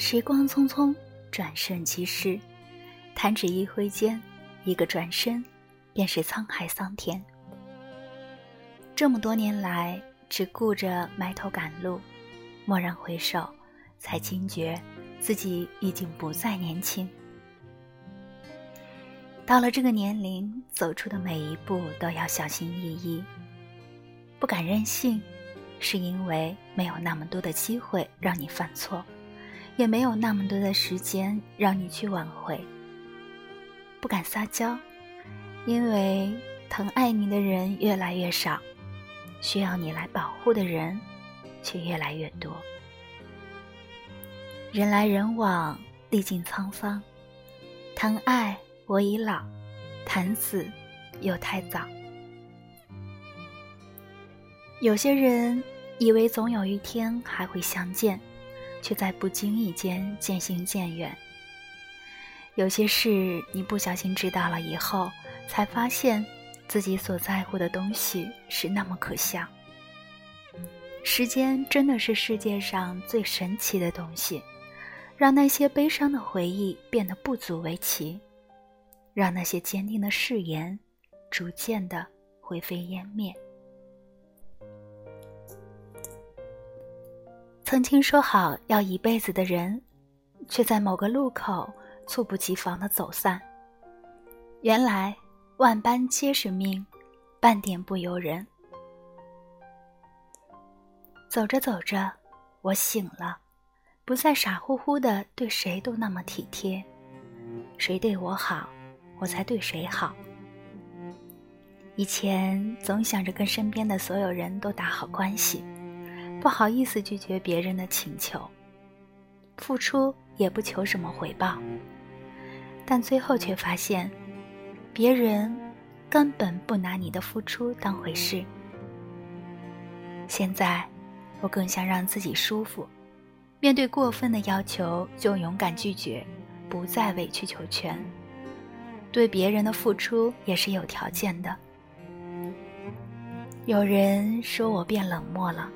时光匆匆，转瞬即逝，弹指一挥间，一个转身，便是沧海桑田。这么多年来，只顾着埋头赶路，蓦然回首，才惊觉自己已经不再年轻。到了这个年龄，走出的每一步都要小心翼翼，不敢任性，是因为没有那么多的机会让你犯错。也没有那么多的时间让你去挽回。不敢撒娇，因为疼爱你的人越来越少，需要你来保护的人却越来越多。人来人往，历尽沧桑，疼爱我已老，谈死又太早。有些人以为总有一天还会相见。却在不经意间渐行渐远。有些事你不小心知道了以后，才发现自己所在乎的东西是那么可笑。时间真的是世界上最神奇的东西，让那些悲伤的回忆变得不足为奇，让那些坚定的誓言逐渐的灰飞烟灭。曾经说好要一辈子的人，却在某个路口猝不及防的走散。原来万般皆是命，半点不由人。走着走着，我醒了，不再傻乎乎的对谁都那么体贴。谁对我好，我才对谁好。以前总想着跟身边的所有人都打好关系。不好意思拒绝别人的请求，付出也不求什么回报，但最后却发现，别人根本不拿你的付出当回事。现在，我更想让自己舒服，面对过分的要求就勇敢拒绝，不再委曲求全。对别人的付出也是有条件的。有人说我变冷漠了。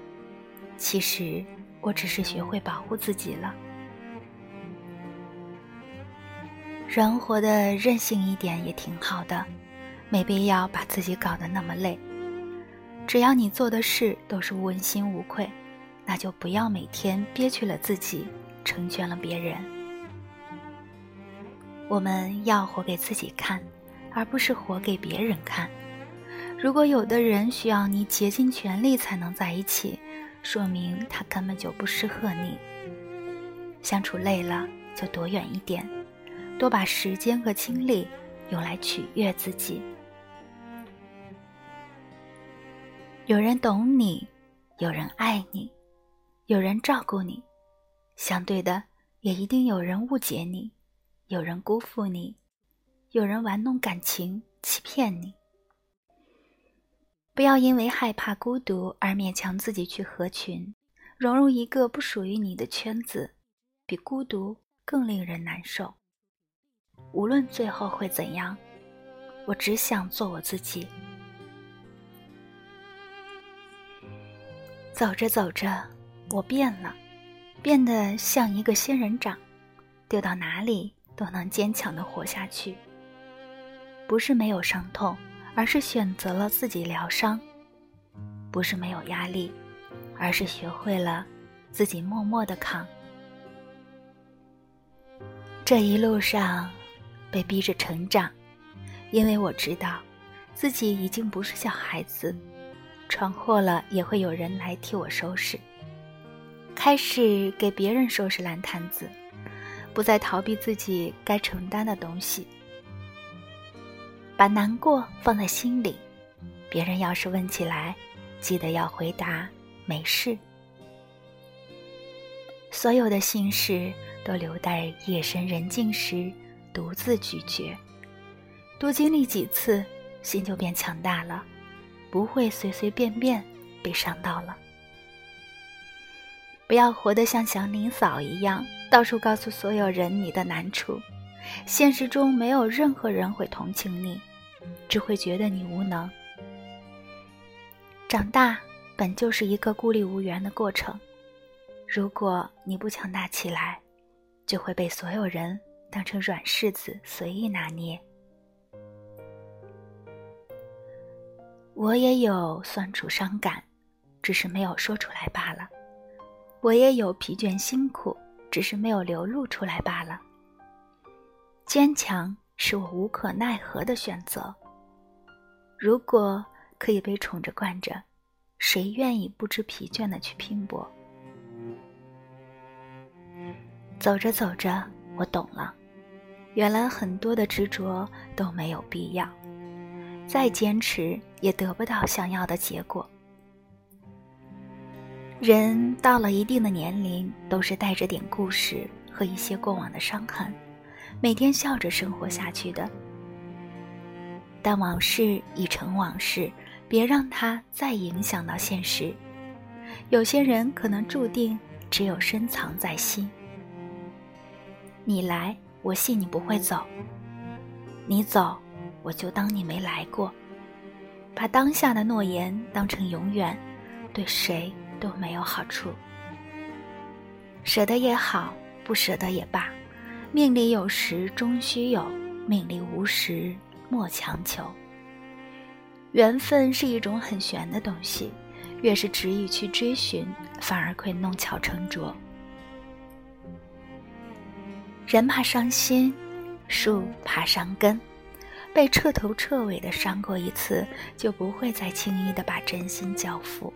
其实，我只是学会保护自己了。人活得任性一点也挺好的，没必要把自己搞得那么累。只要你做的事都是问心无愧，那就不要每天憋屈了自己，成全了别人。我们要活给自己看，而不是活给别人看。如果有的人需要你竭尽全力才能在一起，说明他根本就不适合你。相处累了就躲远一点，多把时间和精力用来取悦自己。有人懂你，有人爱你，有人照顾你，相对的也一定有人误解你，有人辜负你，有人玩弄感情欺骗你。不要因为害怕孤独而勉强自己去合群，融入一个不属于你的圈子，比孤独更令人难受。无论最后会怎样，我只想做我自己。走着走着，我变了，变得像一个仙人掌，丢到哪里都能坚强的活下去。不是没有伤痛。而是选择了自己疗伤，不是没有压力，而是学会了自己默默的扛。这一路上被逼着成长，因为我知道自己已经不是小孩子，闯祸了也会有人来替我收拾。开始给别人收拾烂摊子，不再逃避自己该承担的东西。把难过放在心里，别人要是问起来，记得要回答没事。所有的心事都留待夜深人静时独自咀嚼。多经历几次，心就变强大了，不会随随便便被伤到了。不要活得像祥林嫂一样，到处告诉所有人你的难处，现实中没有任何人会同情你。只会觉得你无能。长大本就是一个孤立无援的过程，如果你不强大起来，就会被所有人当成软柿子随意拿捏。我也有酸楚伤感，只是没有说出来罢了；我也有疲倦辛苦，只是没有流露出来罢了。坚强是我无可奈何的选择。如果可以被宠着惯着，谁愿意不知疲倦的去拼搏？走着走着，我懂了，原来很多的执着都没有必要，再坚持也得不到想要的结果。人到了一定的年龄，都是带着点故事和一些过往的伤痕，每天笑着生活下去的。但往事已成往事，别让它再影响到现实。有些人可能注定只有深藏在心。你来，我信你不会走；你走，我就当你没来过。把当下的诺言当成永远，对谁都没有好处。舍得也好，不舍得也罢，命里有时终须有，命里无时莫强求。缘分是一种很玄的东西，越是执意去追寻，反而会弄巧成拙。人怕伤心，树怕伤根。被彻头彻尾的伤过一次，就不会再轻易的把真心交付，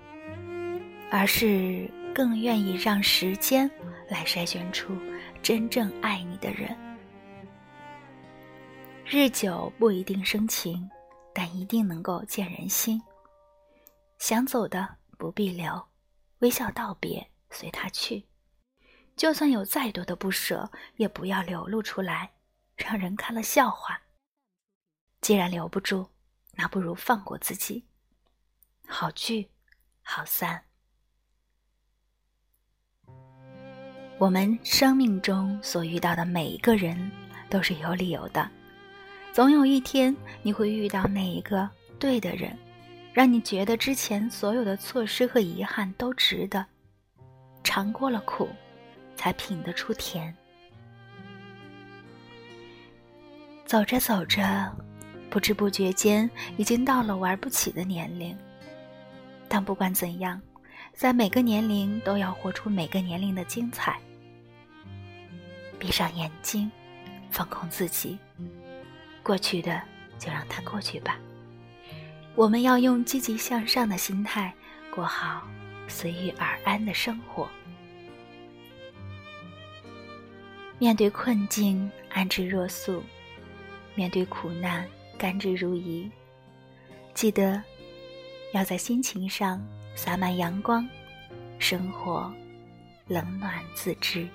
而是更愿意让时间来筛选出真正爱你的人。日久不一定生情，但一定能够见人心。想走的不必留，微笑道别，随他去。就算有再多的不舍，也不要流露出来，让人看了笑话。既然留不住，那不如放过自己。好聚，好散。我们生命中所遇到的每一个人，都是有理由的。总有一天，你会遇到那一个对的人，让你觉得之前所有的错失和遗憾都值得。尝过了苦。才品得出甜。走着走着，不知不觉间已经到了玩不起的年龄。但不管怎样，在每个年龄都要活出每个年龄的精彩。闭上眼睛，放空自己，过去的就让它过去吧。我们要用积极向上的心态，过好随遇而安的生活。面对困境，安之若素；面对苦难，甘之如饴。记得要在心情上洒满阳光，生活冷暖自知。